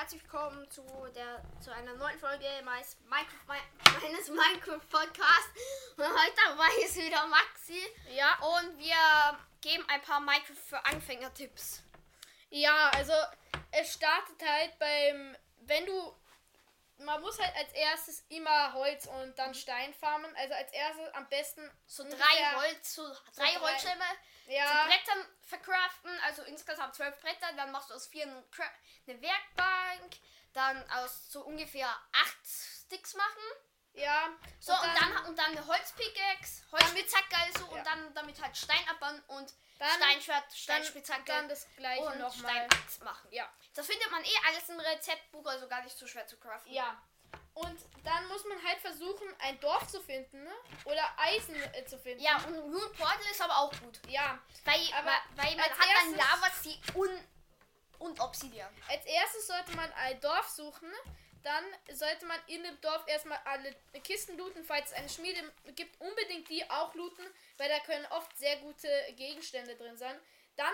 herzlich willkommen zu, der, zu einer neuen Folge meines, Minecraft, meines Minecraft Podcasts. Und heute dabei ist wieder Maxi. Ja. Und wir geben ein paar Minecraft für Anfänger Tipps. Ja, also es startet halt beim, wenn du, man muss halt als erstes immer Holz und dann Stein farmen. Also als erstes am besten So drei Holz, so drei drei- Holzstämme zu Ja, Brettern verkraften, also insgesamt zwölf Bretter, dann machst du aus vier eine Werkbank, dann aus so ungefähr acht Sticks machen. ja. So, und dann, und dann eine Holzpickaxe, Holzspitzhacke also, Ja. und dann damit halt Stein abbauen und Dann- Steinschwert, dann, Steinspitzhacke dann das gleiche und nochmal. Steinachs machen. Ja. Das findet man eh alles im Rezeptbuch, also gar nicht so schwer zu craften. Ja. Und dann muss man halt versuchen, ein Dorf zu finden, ne? Oder Eisen äh, zu finden. Ja, und Rune Portal ist aber auch gut. Ja. Weil, Aber weil man hat dann erstes- Lava Sea und, und Obsidian. Als erstes sollte man ein Dorf suchen. Dann sollte man in dem Dorf erstmal alle Kisten looten. Falls es eine Schmiede gibt, unbedingt die auch looten, weil da können oft sehr gute Gegenstände drin sein. Dann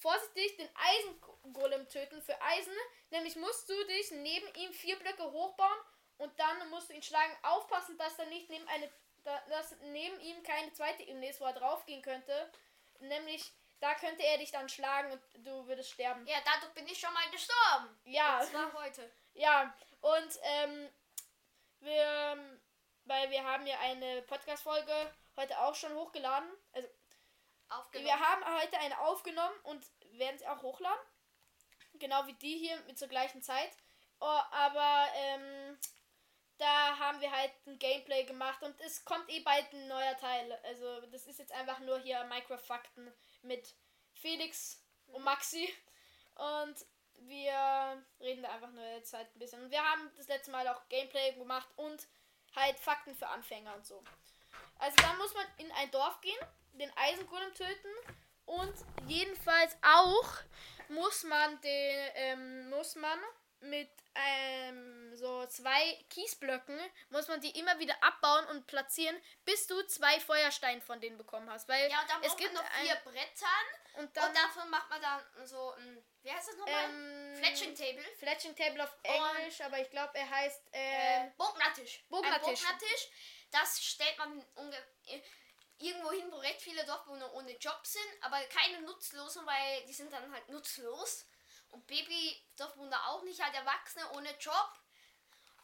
vorsichtig den Eisengolem töten für Eisen. Nämlich musst du dich neben ihm vier Blöcke hochbauen und dann musst du ihn schlagen. Aufpassen, dass da nicht neben eine, da, dass neben ihm keine zweite Ebene ist, wo er draufgehen könnte. Nämlich da könnte er dich dann schlagen und du würdest sterben. Ja, dadurch bin ich schon mal gestorben. Ja. Das war heute. Ja, und ähm, wir, weil wir haben ja eine Podcast-Folge heute auch schon hochgeladen. Also Aufgenommen. wir haben heute eine aufgenommen und werden sie auch hochladen. Genau wie die hier mit zur gleichen Zeit. Oh, aber ähm, da haben wir halt ein Gameplay gemacht und es kommt eh bald ein neuer Teil. Also das ist jetzt einfach nur hier Minecraft-Fakten mit Felix und Maxi. Und wir reden da einfach nur jetzt halt ein bisschen. Und wir haben das letzte Mal auch Gameplay gemacht und halt Fakten für Anfänger und so. Also dann muss man in ein Dorf gehen, den Eisengolem töten und jedenfalls auch muss man den ähm, muss man mit ähm, so zwei Kiesblöcken muss man die immer wieder abbauen und platzieren, bis du zwei Feuersteine von denen bekommen hast, weil ja, und dann es gibt noch ein- vier Brettern. und dann und davon macht man dann so ein, wie heißt das nochmal? ähm, Fletching Table. Fletching Table auf Englisch, aber ich glaube, er heißt Äh, äh, Bognatisch. Bognatisch. Ein Bognatisch. Das stellt man äh, irgendwo hin, wo recht viele Dorfbewohner ohne Job sind, aber keine nutzlosen, weil die sind dann halt nutzlos. Und Baby-Dorfbewohner auch nicht, halt Erwachsene ohne Job.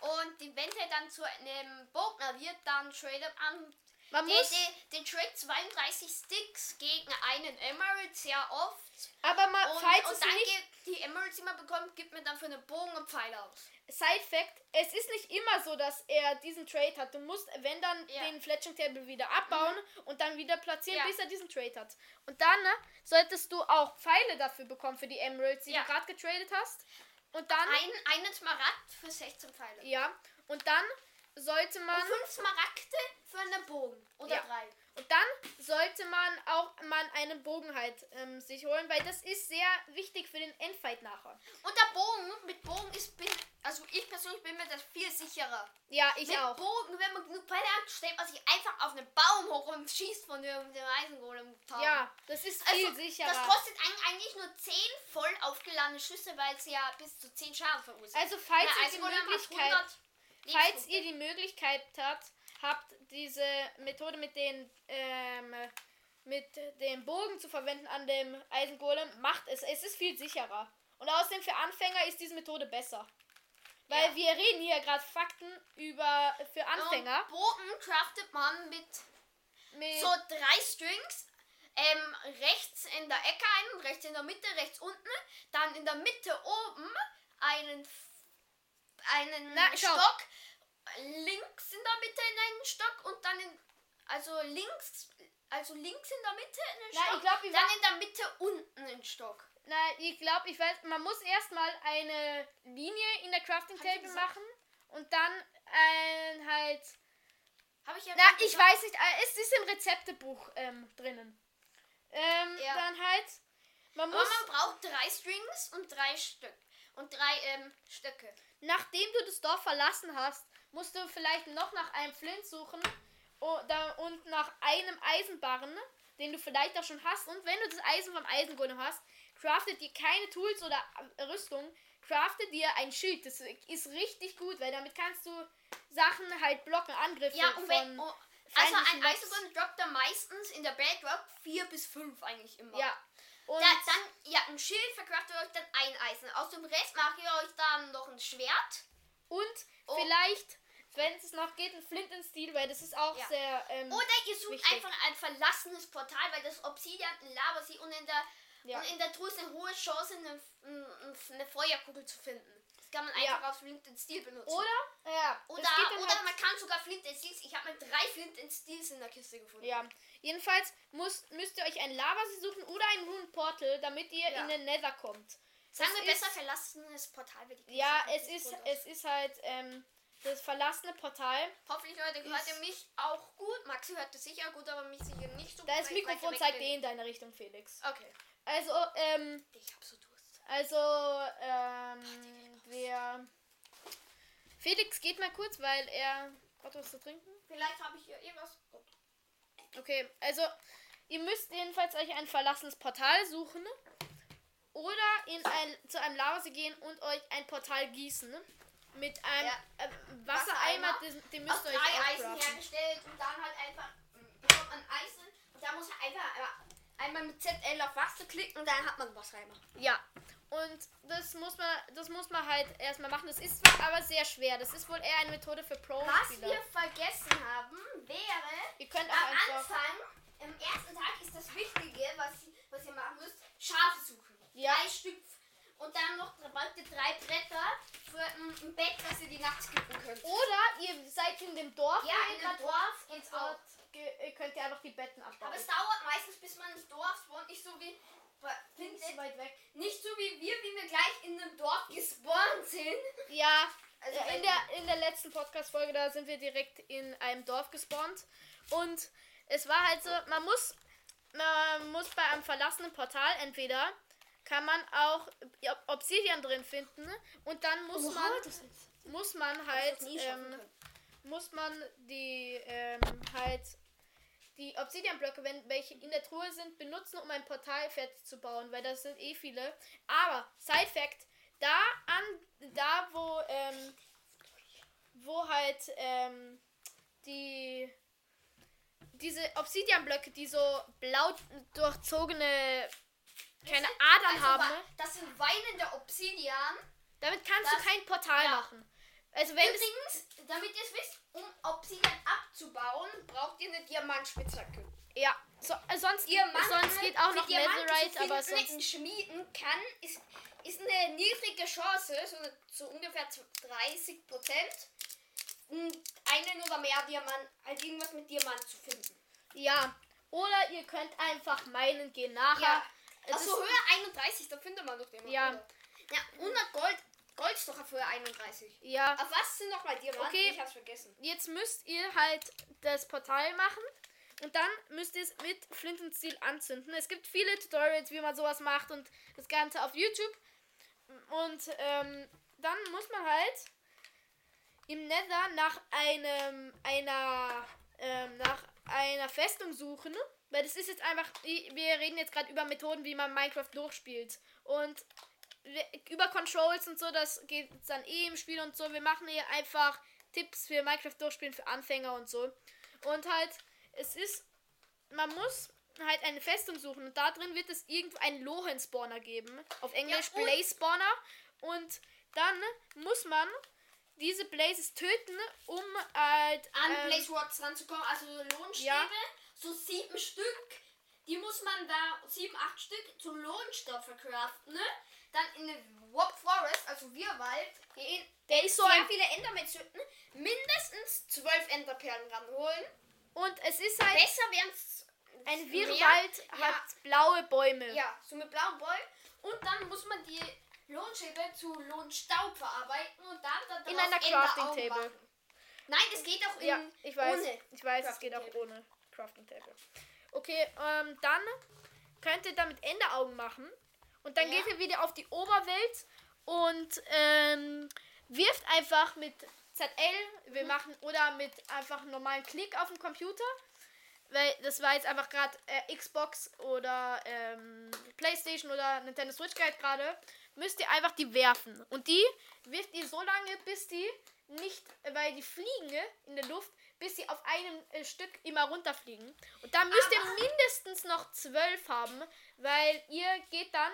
Und wenn der dann zu einem Bogner wird, dann tradet man man den, muss, den, den Trade 32 Sticks gegen einen Emerald sehr oft. aber mal, Und, falls und es dann nicht die Emeralds, die man bekommt, gibt man dann für einen Bogen und Pfeil aus. Side Fact, es ist nicht immer so, dass er diesen Trade hat. Du musst, wenn dann, Ja. den Fletching Table wieder abbauen und dann wieder platzieren, Ja. bis er diesen Trade hat. Und dann ne, solltest du auch Pfeile dafür bekommen für die Emeralds, die Ja. du gerade getradet hast. Und dann, Ein, einen Smaragd für 16 Pfeile. ja, und dann sollte man, Und fünf Smaragde für einen Bogen. Oder drei. Und dann sollte man auch man einen Bogen halt ähm, sich holen, weil das ist sehr wichtig für den Endfight nachher. Und der Bogen, mit Bogen ist, bin, also ich persönlich bin mir das viel sicherer. Ja, ich mit auch. Bogen, wenn man genug Pfeile hat, stellt man sich einfach auf einen Baum hoch und schießt von dem, dem Eisengolem. Ja, das ist viel Also, sicherer. das kostet eig- eigentlich nur 10 voll aufgeladene Schüsse, weil es ja bis zu 10 Schaden verursacht. also falls ihr die Möglichkeit 100 Falls ihr die Möglichkeit habt, habt diese Methode mit den ähm, mit dem Bogen zu verwenden an dem Eisengolem, macht es. Es ist viel sicherer. Und außerdem für Anfänger ist diese Methode besser. Weil Ja. wir reden hier gerade Fakten über für Anfänger. Und Bogen craftet man mit Mit, so drei Strings. Ähm, rechts in der Ecke einen, rechts in der Mitte, rechts unten. Dann in der Mitte oben einen, einen Na. Stock. Links in der Mitte in einen Stock und dann in. Also links. Also links in der Mitte einen Na, Stock. ich glaub, wir dann in der Mitte unten einen Stock. na, ich glaube, ich weiß, man muss erstmal eine Linie in der Crafting ich Table machen und dann ein halt. Habe ich ja Na, ich gesagt. weiß nicht, äh, es ist im Rezeptebuch ähm, drinnen. Ähm, Ja. dann halt, man Aber muss, man braucht drei Strings und drei Stück. Und drei ähm, Stöcke. nachdem du das Dorf verlassen hast, musst du vielleicht noch nach einem Flint suchen und nach einem Eisenbarren, den du vielleicht auch schon hast. Und wenn du das Eisen vom Eisengolem hast, craftet dir keine Tools oder äh, Rüstung, crafte dir ein Schild. Das ist richtig gut, weil damit kannst du Sachen halt blocken, Angriffe Ja, und wenn. Oh, also ein. Eisenbahn droppt er meistens in der Bedrock 4 bis 5 eigentlich immer. Ja. Und Da, dann, ja, ein Schild verkraftet euch dann ein Eisen. Aus dem Rest mache ich euch dann noch ein Schwert. Und Oh. vielleicht, wenn es noch geht, ein Flint and Steel, weil das ist auch Ja. sehr. Ähm, Oder ihr sucht Wichtig. einfach ein verlassenes Portal, weil das Obsidian Lava sie und in der Ja. und in der Truhe ist eine hohe Chance, eine, eine, Feuerkugel zu finden. Das kann man Ja. einfach aus Flint and Steel benutzen. oder? Ja. oder, oder halt- man kann sogar Flint and Steels. Ich habe mir drei Flint and Steels in der Kiste gefunden. Ja, jedenfalls muss, müsst ihr euch ein Lavasee suchen oder ein Rune Portal, damit ihr Ja. in den Nether kommt. Sagen Das wir besser verlassenes Portal, weil die Ja, es ist, es ist halt ähm, das verlassene Portal. Hoffentlich, Leute, hört ihr mich auch gut. Maxi hört es sicher gut, aber mich sicher nicht so Da gut. das Mikrofon zeigt eh in deine Richtung, Felix. Okay. Also, ähm, Ich hab so Durst. also, ähm, wir. Felix geht mal kurz, weil er. Gott, was zu trinken? Vielleicht habe ich hier irgendwas. Okay, also ihr müsst jedenfalls euch ein verlassenes Portal suchen oder in ein, zu einem Lavasee gehen und euch ein Portal gießen mit einem Ja. äh, Wassereimer, den, den müsst ihr euch drei Eisen hergestellt und dann halt einfach mm, bekommt man Eisen und da muss man einfach äh, einmal mit ZL auf Wasser klicken und dann hat man was Wassereimer. Ja. Und das muss man, das muss man halt erstmal machen. Das ist zwar aber sehr schwer. Das ist wohl eher eine Methode für Was Pro-Spieler. wir vergessen haben, wäre Ihr könnt auch am. Anfang, im ersten Tag ist das Wichtige, was, was ihr machen müsst, Schafe suchen. Ja. Drei Stück. Und dann noch braucht ihr drei Bretter ein, Bett, was ihr die Nacht skippen könnt. Oder ihr seid in dem Dorf. Ja, ihr in dem Dorf geht's und dort ge- könnt ihr einfach die Betten abbauen. Aber es dauert meistens, bis man im Dorf spawnt, nicht so wie. Nicht so weit weg. Nicht so wie wir, wie wir gleich in einem Dorf gespawnt sind. Ja, Also Ja, wenn- in, der, in der letzten Podcast-Folge, da sind wir direkt in einem Dorf gespawnt. Und es war halt so, man muss, man muss bei einem verlassenen Portal entweder kann man auch Obsidian drin finden. Und dann muss man muss man halt ähm, muss man die ähm, halt die Obsidian-Blöcke, wenn welche in der Truhe sind, benutzen, um ein Portal fertig zu bauen, weil das sind eh viele. Aber, Side-Fact, da an, da wo, ähm, wo halt, ähm, die, diese Obsidian-Blöcke, die so blau durchzogene, keine Adern Also, haben, wa- Das sind weinende Obsidian. damit kannst das- du kein Portal ja. machen. Also wenn es Übrigens, damit ihr es wisst, um Obsidian abzubauen, braucht ihr eine Diamantspitzhacke. Ja, so, äh, sonst, Diamant, sonst geht auch noch Netherite, aber sonst. Schmieden kann, ist, ist eine niedrige Chance, so, so ungefähr zu 30 Prozent, einen oder mehr Diamant, halt irgendwas mit Diamant zu finden. Ja. Oder ihr könnt einfach meinen gehen nachher. Ja, Also Höhe 31, da findet man doch Diamant. Ja. oder? Ja, 100 Gold, Gold ist doch auf Höhe 31. Ja. Auf was sind nochmal Diamanten? Okay. Ich hab's vergessen. Jetzt müsst ihr halt das Portal machen. Und dann müsst ihr es mit Flint und Steel anzünden. Es gibt viele Tutorials, wie man sowas macht und das Ganze auf YouTube. Und ähm, dann muss man halt im Nether nach einem einer ähm, nach einer Festung suchen. Weil das ist jetzt einfach, wir reden jetzt gerade über Methoden, wie man Minecraft durchspielt. Und über Controls und so, das geht dann eh im Spiel und so. Wir machen hier einfach Tipps für Minecraft durchspielen für Anfänger und so. Und halt, es ist, man muss halt eine Festung suchen und da drin wird es irgendwo einen Lohen-Spawner geben. Auf Englisch Ja, Blaze-Spawner. Und dann muss man diese Blazes töten, um halt An ähm, Blaze Rods ranzukommen, also Lohnstäbe, Ja. So sieben Stück. Die muss man da, sieben, acht Stück zu Lohnstoff verkraften. Ne? Dann in den Warp Forest, also Wirrwald, gehen Der ist so sehr viele Endermen töten, mindestens zwölf Enderperlen ranholen. und es ist halt Besser wären es ein Wirrwald Ja. hat blaue Bäume. Ja, so mit blauen Bäumen. Und dann muss man die Lohnstäbe zu Lohnstaub verarbeiten und dann, dann In einer Crafting Table. machen. Nein, es geht auch in Ja, ich weiß. ohne. Ich weiß, es geht auch ohne Crafting Table. Okay, ähm, dann könnt ihr damit Enderaugen machen. Und dann Ja. geht ihr wieder auf die Oberwelt und ähm, wirft einfach mit ZL, wir Mhm. machen, oder mit einfach einem normalen Klick auf dem Computer. Weil das war jetzt einfach gerade äh, Xbox oder ähm, Playstation oder Nintendo Switch Guide gerade. müsst ihr einfach die werfen. Und die wirft ihr so lange, bis die nicht, weil die fliegen in der Luft, bis sie auf einem äh, Stück immer runterfliegen. Und da müsst ihr mindestens noch zwölf haben, weil ihr geht dann,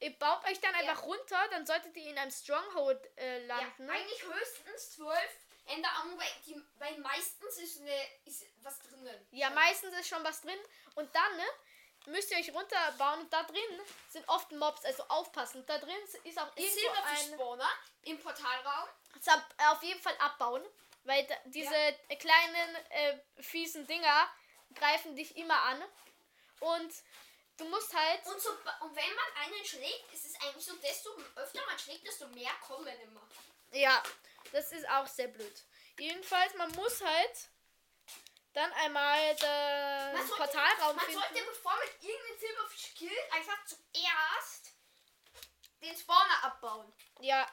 ihr baut euch dann einfach runter, dann solltet ihr in einem Stronghold äh, Ja, landen. eigentlich höchstens zwölf weil, die, weil meistens ist, eine, ist was drinnen. Ja, meistens ist schon was drin. Und dann ne, müsst ihr euch runterbauen. Und da drin sind oft Mobs, also aufpassen. Da drin ist auch irgendwo ein... Silberfisch-Spawner im Portalraum. Äh, auf jeden Fall abbauen. Weil diese äh, kleinen, äh, fiesen Dinger greifen dich immer an. Und du musst halt... Und, so, und wenn man einen schlägt, ist es eigentlich so, desto öfter man schlägt, desto mehr kommen immer. Ja, das ist auch sehr blöd. Jedenfalls, man muss halt dann einmal den Man sollte, Portalraum man finden. sollte, bevor man irgendeinen Silberfisch killt, einfach zuerst den Spawner abbauen. Ja.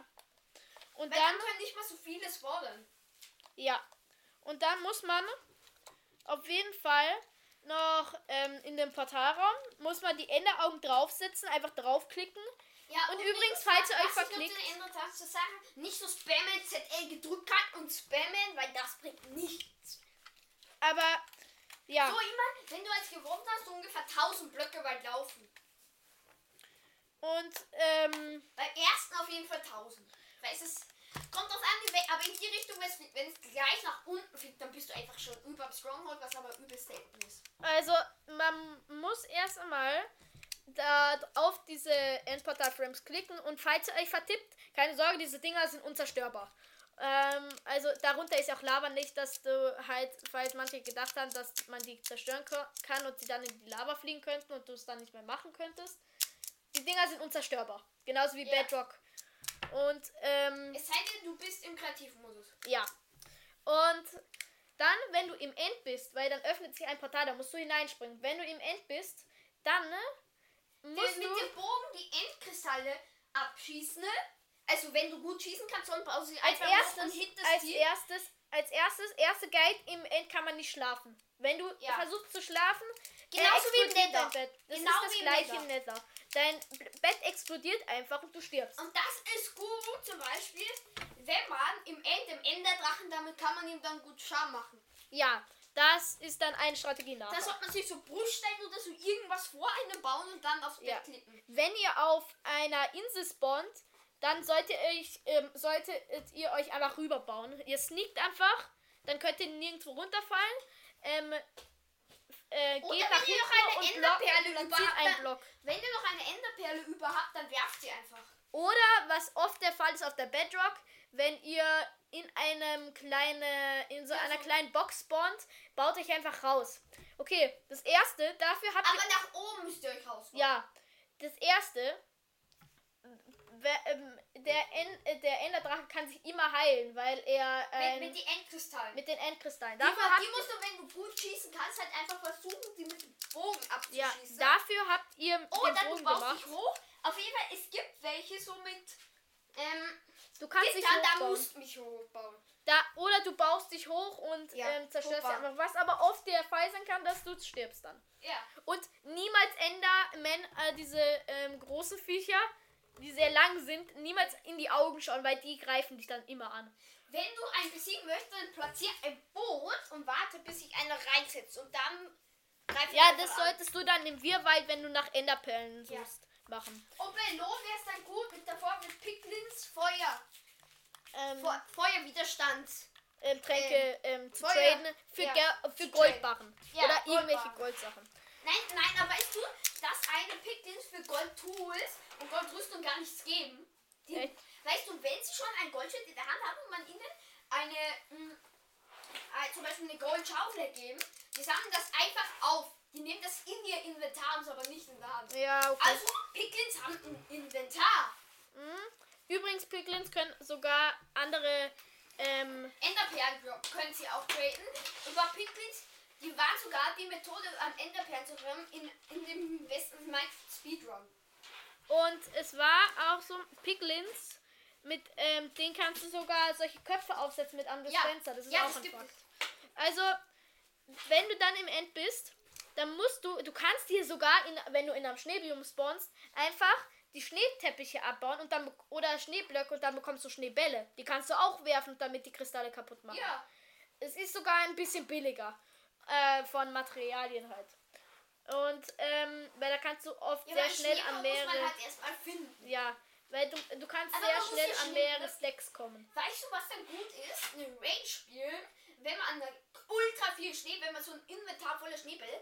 Und Weil dann... dann können nicht mal so viele spawnen. Ja. Und dann muss man auf jeden Fall noch ähm, in den Portalraum, muss man die Enderaugen draufsetzen, einfach draufklicken. Ja, Und übrigens, falls ihr euch verklickt- zu sagen, nicht so spammen, ZL gedrückt hat und spammen, weil das bringt nichts. Aber ja, So immer, wenn du als gewonnen hast, so ungefähr 1000 Blöcke weit laufen. und ähm, Beim ersten auf jeden Fall 1000. Weil es ist, kommt drauf an, aber in die Richtung, wenn es gleich nach unten fliegt, dann bist du einfach schon über Stronghold, was aber übelst selten ist. also man muss erst einmal da auf diese Endportal Frames klicken und falls ihr euch vertippt, keine Sorge, diese Dinger sind unzerstörbar. Ähm, also darunter ist auch Lava nicht, dass du halt, falls manche gedacht haben, dass man die zerstören kann und sie dann in die Lava fliegen könnten und du es dann nicht mehr machen könntest. Die Dinger sind unzerstörbar. Genauso wie Ja. Bedrock. Und ähm, Es sei denn, du bist im Kreativmodus. ja. Und dann, wenn du im End bist, weil dann öffnet sich ein Portal, da musst du hineinspringen. Wenn du im End bist, dann ne, musst mit du. dem Bogen die Endkristalle abschießen. ne? Also wenn du gut schießen kannst, dann brauchst du sie Als erstes, als die. erstes, als erstes, erste Guide im End kann man nicht schlafen. Wenn du Ja. versuchst zu schlafen, Genauso wie im Nether. Das Genau ist das wie im gleiche im Nether. Dein Bett explodiert einfach und du stirbst. Und das ist gut, zum Beispiel, wenn man im End, im Enderdrachen, damit kann man ihm dann gut Schaden machen. Ja, das ist dann eine Strategie nach. Da sollte man sich so Bruststeine oder so irgendwas vor einem bauen und dann aufs Bett Ja. klicken. Wenn ihr auf einer Insel spawnt, dann solltet ihr euch, ähm, solltet ihr euch einfach rüberbauen. Ihr sneakt einfach, dann könnt ihr nirgendwo runterfallen. Ähm, äh, Oder geht wenn nach ihr noch eine und Enderperle über habt, einen dann- Block. Wenn ihr noch eine Enderperle über habt, dann werft sie einfach. Oder was oft der Fall ist auf der Bedrock, wenn ihr in einem kleinen, in so Ja, einer so- kleinen Box spawnt, baut euch einfach raus. Okay, das erste, dafür habt ihr Aber nach oben müsst ihr euch rausbauen. Ja, das erste, ähm, der, en, äh, der Enderdrache kann sich immer heilen, weil er ähm, Mit, mit die Endkristallen. mit den Endkristallen. die, Dafür die habt, musst du, wenn du gut schießen kannst, halt einfach versuchen, die mit dem Bogen ja, abzuschießen. dafür habt ihr oh, den dann du Bogen baust gemacht. dich hoch. Auf jeden Fall, es gibt welche so mit ähm, Du kannst dich Gitter, da hochbauen. musst du mich hochbauen. Da, oder du baust dich hoch und Ja, ähm, zerstörst hochbauen. einfach was, aber oft der Fall sein kann, dass du stirbst dann. Ja. Und niemals Endermen, äh, diese ähm, große Viecher, die sehr lang sind, niemals in die Augen schauen, weil die greifen dich dann immer an. Wenn du einen besiegen möchtest, dann platzier ein Boot und warte, bis sich einer reinsetzt. Und dann greif Ja, das an. solltest du dann im Wirrwald, wenn du nach Enderperlen Ja. suchst, machen. Und bei Lo wäre es dann gut, mit davor mit Piglins Feuer. Ähm, Fe Feuerwiderstand. ähm, Tränke ähm, zu Feuer. traden für, Ja, für Goldbarren. Ja, Oder irgendwelche Goldbarren. Goldsachen. Nein, nein, aber weißt du, dass eine Piglins für Gold-Tools und Goldrüstung gar nichts geben? Echt? weißt du, wenn sie schon ein Goldschwert in der Hand haben und man ihnen eine, mh, äh, zum Beispiel eine Goldschaufel geben, die sammeln das einfach auf. Die nehmen das in ihr Inventar, haben es aber nicht in der Hand. Ja, okay. Also, Piglins haben ein Inventar. Mhm. Übrigens, Piglins können sogar andere. Ähm, Enderperlen können sie auch traden. Über Piglins, die waren sogar die Methode, an Enderperlen zu kommen, in, in dem besten Minecraft Speedrun. Und es war auch so Piglins. Mit ähm, denen kannst du sogar solche Köpfe aufsetzen mit einem Ja. Dispenser. Das ist Ja, auch das ein Fakt. Also, wenn du dann im End bist, dann musst du, du kannst hier sogar, in, wenn du in einem Schneebiom spawnst, einfach die Schneeteppiche abbauen und dann oder Schneeblöcke und dann bekommst du Schneebälle. Die kannst du auch werfen, damit die Kristalle kaputt machen. Ja. Es ist sogar ein bisschen billiger äh, von Materialien halt. Und ähm, weil da kannst du oft ja sehr schnell an mehrere. halt. Ja, weil du, du kannst Aber sehr schnell an mehrere Stacks kommen. Weißt du, was dann gut ist? Eine Raid spielen, wenn man an ultra viel Schnee, wenn man so ein Inventar voller Schneebälle,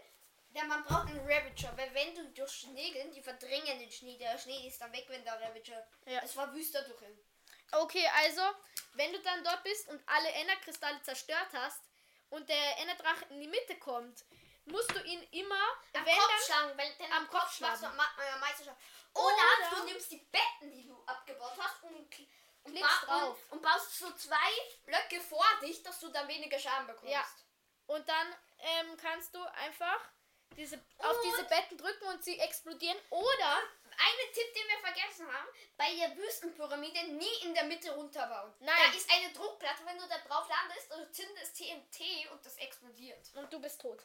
denn man braucht einen Ravager, weil wenn du durch Schnee gehst, die verdrängen den Schnee, der Schnee ist dann weg, wenn der Ravager. Ja. Es war wüster durch ihn. Okay, also, wenn du dann dort bist und alle Enderkristalle zerstört hast und der Enderdrache in die Mitte kommt, musst du ihn immer, Am wenn Kopf dann, schlagen, weil dann am Kopf Kopf schlagen. man ja meistens schon. Oder, Oder- du nimmst die Betten, die du abgebaut hast und, und, ba- und, und baust so zwei Blöcke vor dich, dass du dann weniger Schaden bekommst. Ja. und dann ähm, kannst du einfach diese, auf diese Betten drücken und sie explodieren. Oder, Ein Tipp, den wir vergessen haben, bei der Wüstenpyramide nie in der Mitte runterbauen. Nein. Da ist eine Druckplatte, wenn du da drauf landest, du zündest TNT und das explodiert. und du bist tot.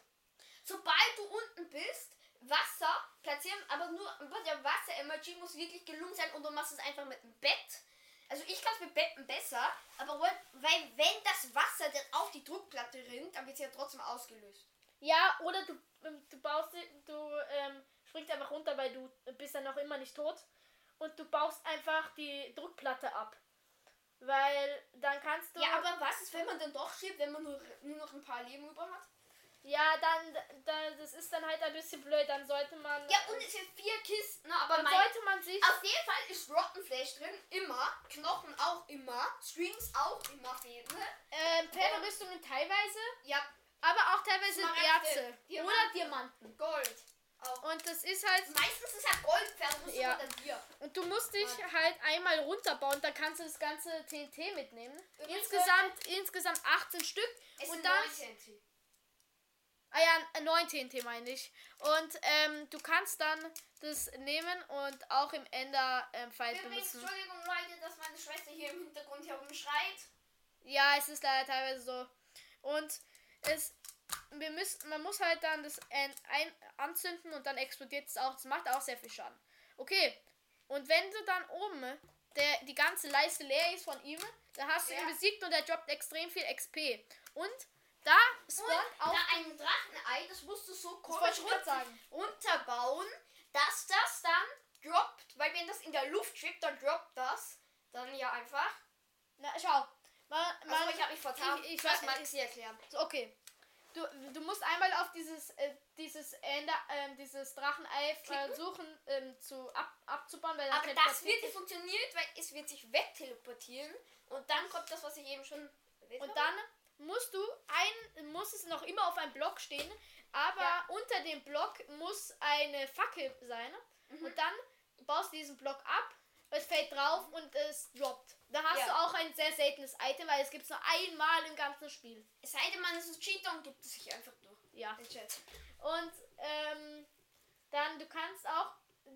Sobald du unten bist, Wasser platzieren, aber nur aber der Wasser-Emoji muss wirklich gelungen sein und du machst es einfach mit einem Bett. Also ich kann es mit Betten besser, aber weil, wenn das Wasser dann auf die Druckplatte rinnt, dann wird sie ja trotzdem ausgelöst. Ja, oder du, ähm, du baust, du ähm, springst einfach runter, weil du bist dann noch immer nicht tot. Und du baust einfach die Druckplatte ab. Weil dann kannst du. Ja, aber was ist, wenn man dann doch stirbt, wenn man nur, nur noch ein paar Leben über hat? Ja, dann, da, das ist dann halt ein bisschen blöd. Dann sollte man. Ja, und es sind vier Kisten, aber dann mein, sollte man sich. auf jeden Fall ist Rotten Flesh drin, immer. Knochen auch immer. Strings auch immer ne? Ähm, Pferderüstungen teilweise, Ja, aber auch teilweise Erze. Diamanten. Oder Diamanten. Gold. Auch. Und das ist halt. Meistens ist halt Gold Pferderüstung Ja. und du musst dich Mann. halt einmal runterbauen, dann kannst du das ganze TNT mitnehmen. Übrigens, Insgesamt, insgesamt 18 Stück. Und dann. 19. Ah ja, 9 TNT meine ich. Und ähm, du kannst dann das nehmen und auch im Ender ähm, benutzen. Entschuldigung Leute, dass meine Schwester hier im Hintergrund herumschreit. Ja, es ist leider teilweise so. Und es. Wir müssen, man muss halt dann das ein, ein, anzünden und dann explodiert es auch. Das macht auch sehr viel Schaden. Okay. Und wenn du dann oben der, die ganze Leiste leer ist von ihm, dann hast du Ja. ihn besiegt und er droppt extrem viel XP. Und da Und spawnt auch. da ein Drachenei, das musst du so komisch sagen. runterbauen, dass das dann droppt. Weil wenn das in der Luft schwebt, dann droppt das. Dann ja einfach. Na, schau. Man, man, Also ich habe mich vertan. ich- ich- Lass ich- Maxi erklären. So, okay. Du, du musst einmal auf dieses, äh, dieses Ender, ähm, dieses Drachenei versuchen ähm, zu ab, abzubauen, weil Aber das wird nicht funktioniert, weil es wird sich wegteleportieren. Und dann kommt das, was ich eben schon Und habe. dann musst du ein, muss es noch immer auf einem Block stehen, aber Ja. unter dem Block muss eine Fackel sein. Mhm. Und dann baust du diesen Block ab, es fällt drauf und es droppt. Da hast Ja. du auch ein sehr seltenes Item, weil es gibt es nur einmal im ganzen Spiel. Es sei denn, man ist ein Cheater und gibt es sich einfach durch. Ja. Den Chat. Und ähm, dann du kannst auch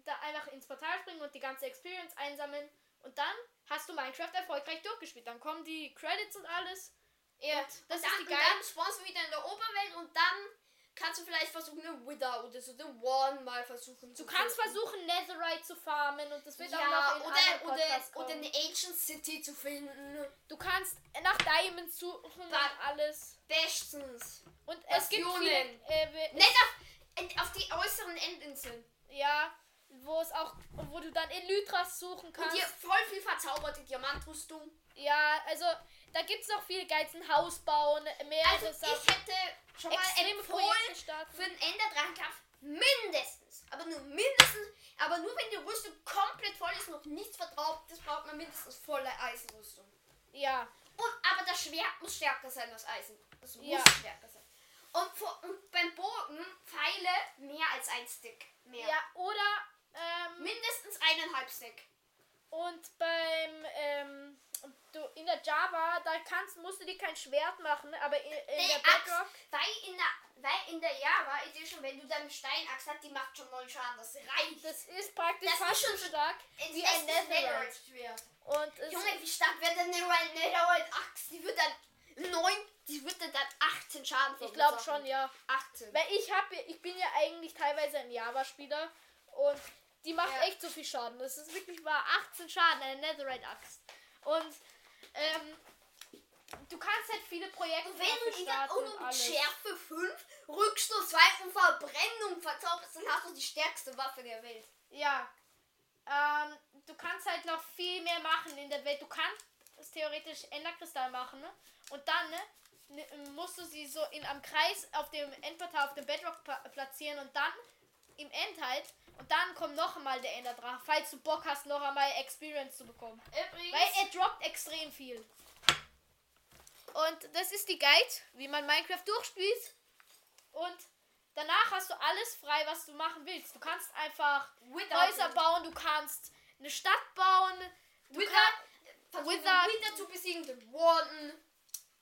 da einfach ins Portal springen und die ganze Experience einsammeln. Und dann hast du Minecraft erfolgreich durchgespielt. Dann kommen die Credits und alles. Ja, das das ist ist die und geile- dann spawnst du wieder in der Oberwelt und dann kannst du vielleicht versuchen, eine Wither oder so den One mal versuchen Du kannst finden. versuchen, Netherite zu farmen und das wird auch ja, noch in oder, oder, oder eine Ancient City zu finden. Du kannst nach Diamonds suchen und Ba- alles. Bestens. Und es gibt Bastionen. viele, äh, we- Nicht auf, auf die äußeren Endinseln. ja, wo es auch, wo du dann Elytras suchen Und kannst. hier voll viel verzauberte Diamantrüstung. Ja, also da gibt es noch viel Geiz, ein Haus bauen, mehrere Also Sachen. ich hätte schon mal empfohlen, für den Enderdrachenkampf mindestens, aber nur mindestens, aber nur wenn die Rüstung komplett voll ist, noch nichts verbraucht, das braucht man mindestens volle Eisenrüstung. Ja, Und, aber das Schwert muss stärker sein als Eisen. Das muss Ja. stärker sein. Und, vor, und beim Bogen Pfeile mehr als ein Stick. Mehr. ja, oder ähm, Mindestens eineinhalb Stick. Und beim ähm, du in der Java, da kannst musst du dir kein Schwert machen, aber in, in Die der Bedrock weil in der, weil in der Java Edition, wenn du deine Steinaxt hast, die macht schon 9 Schaden. Das reicht. das ist praktisch Das ist fast schon stark wie es ein ist Netherite. Schwert. Und es, Junge, wie stark wird denn eine Netherite Axt? Die wird dann 9, die wird dann 18 Schaden ich glaube schon, ja. 18. Weil ich habe ich bin ja eigentlich teilweise ein Java Spieler und Die macht Ja. echt so viel Schaden. Das ist wirklich wahr. 18 Schaden, eine Netherite Axt. Und ähm, du kannst halt viele Projekte Und wenn du die dann auch noch mit. Schärfe 5, Rückstoß 2 und Verbrennung verzauberst, dann hast du die stärkste Waffe der Welt. Ja. Ähm, du kannst halt noch viel mehr machen in der Welt. Du kannst theoretisch Enderkristall machen, ne? Und dann, ne? ne, musst du sie so in am Kreis auf dem Endportal, auf dem Bedrock pla platzieren und dann im End halt. Und dann kommt noch einmal der Enderdrache, falls du Bock hast, noch einmal Experience zu bekommen. Übrigens, Weil er droppt extrem viel. Und das ist die Guide, wie man Minecraft durchspielt. Und danach hast du alles frei, was du machen willst. Du kannst einfach Wither- Häuser bauen, du kannst eine Stadt bauen. Du Wither, kannst, Wither- Wither zu besiegen, den Warden.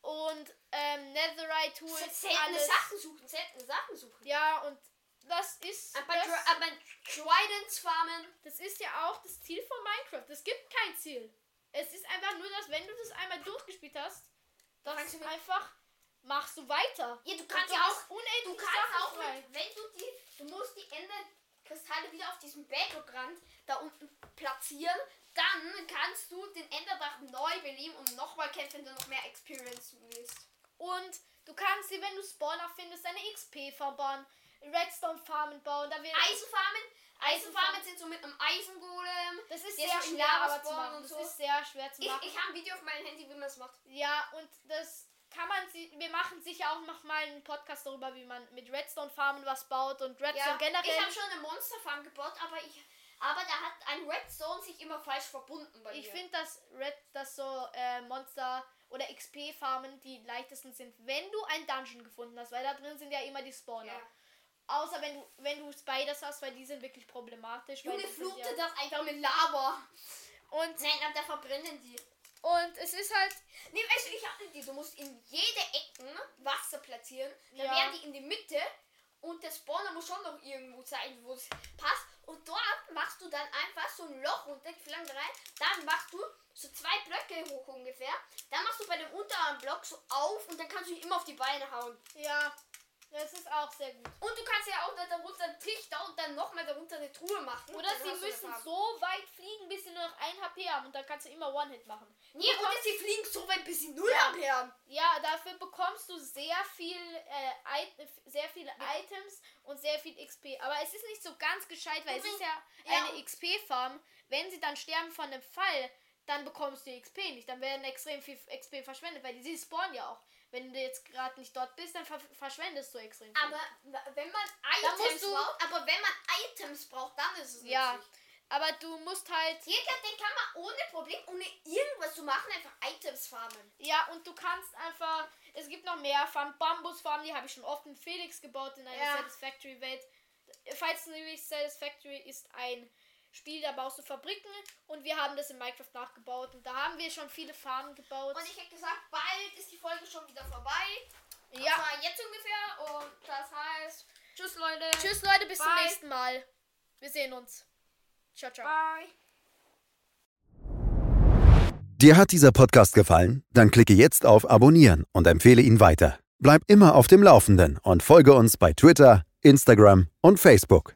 und ähm, Netherite Tools, Seltene alles. Sachen suchen, seltene Sachen suchen. Ja, und das ist Aber, das, aber Tridents farmen. das ist ja auch das Ziel von Minecraft. Es gibt kein Ziel. Es ist einfach nur, dass wenn du das einmal durchgespielt hast, Dann du einfach machst du weiter. Ja, du kannst du ja auch, unendlich du kannst Sachen auch, frei. mit, wenn du die, du musst die Enderkristalle wieder auf diesem Bedrockrand da unten platzieren, dann kannst du den Enderdrachen neu beleben und nochmal kämpfen, wenn du noch mehr Experience willst. Und du kannst dir, wenn du Spawner findest, deine XP-Farm bauen, Redstone-Farmen bauen. Da wird Eisenfarmen, Eisenfarmen Eisenfarmen. sind so mit einem Eisengolem. das ist sehr schwer aber zu machen. und Das so. ist sehr schwer zu Ich, machen. ich habe ein Video auf meinem Handy, wie man das macht. Ja, und das kann man sie. Wir machen sicher auch noch mal einen Podcast darüber, wie man mit Redstone Farmen was baut und Redstone Ja, generell. ich habe schon eine Monsterfarm gebaut, aber ich, aber da hat ein Redstone sich immer falsch verbunden bei Ich finde, dass Red, dass so äh, Monster oder XP-Farmen die leichtesten sind, wenn du ein Dungeon gefunden hast, weil da drin sind ja immer die Spawner. Ja. Außer wenn du, wenn du Spiders hast, weil die sind wirklich problematisch. Junge, flute ja, das einfach mit Lava. und, Nein, aber da verbrennen die. und es ist halt. Nee, weißt du, ich hatte die. Du musst in jede Ecken Wasser platzieren. Dann Ja. werden die in die Mitte. Und der Spawner muss schon noch irgendwo sein, wo es passt. Und dort machst du dann einfach so ein Loch runter, lang rein. Dann machst du so zwei Blöcke hoch ungefähr. Dann machst du bei dem unteren Block so auf und dann kannst du ihn immer auf die Beine hauen. Ja, das ist auch sehr gut. Und du kannst ja auch da darunter einen Trichter und dann nochmal darunter eine Truhe machen. Oder Dann sie müssen so weit fliegen, bis sie nur noch ein HP haben und dann kannst du immer One-Hit machen. Nee, oder sie fliegen so weit, bis sie null Ja. HP haben. Ja, dafür bekommst du sehr viel, äh, sehr viele Items und sehr viel XP. Aber es ist nicht so ganz gescheit, weil es ist ja Ja, eine und- XP-Farm. Wenn sie dann sterben von einem Fall, dann bekommst du XP nicht. Dann werden extrem viel XP verschwendet, weil die sie spawnen ja auch. Wenn du jetzt gerade nicht dort bist, dann ver verschwendest du extrem viel. Aber wenn man Items du- braucht, aber wenn man Items braucht, dann ist es ja, nützlich. aber du musst halt Hier kann, den kann man ohne Problem, ohne irgendwas zu machen, einfach Items farmen. Ja, und du kannst einfach. Es gibt noch mehr Farmen. Bambusfarmen, die habe ich schon oft mit Felix gebaut in einer Ja. Satisfactory Welt. Falls du nicht Satisfactory ist ein Spiel, da baust du Fabriken und wir haben das in Minecraft nachgebaut und da haben wir schon viele Farmen gebaut. Und ich hätte gesagt, bald ist die Folge schon wieder vorbei. ja. Das war jetzt ungefähr. Und das heißt, tschüss Leute. Tschüss Leute, bis zum Bye. nächsten Mal. Wir sehen uns. Ciao, ciao. Bye. Dir hat dieser Podcast gefallen? Dann klicke jetzt auf Abonnieren und empfehle ihn weiter. Bleib immer auf dem Laufenden und folge uns bei Twitter, Instagram und Facebook.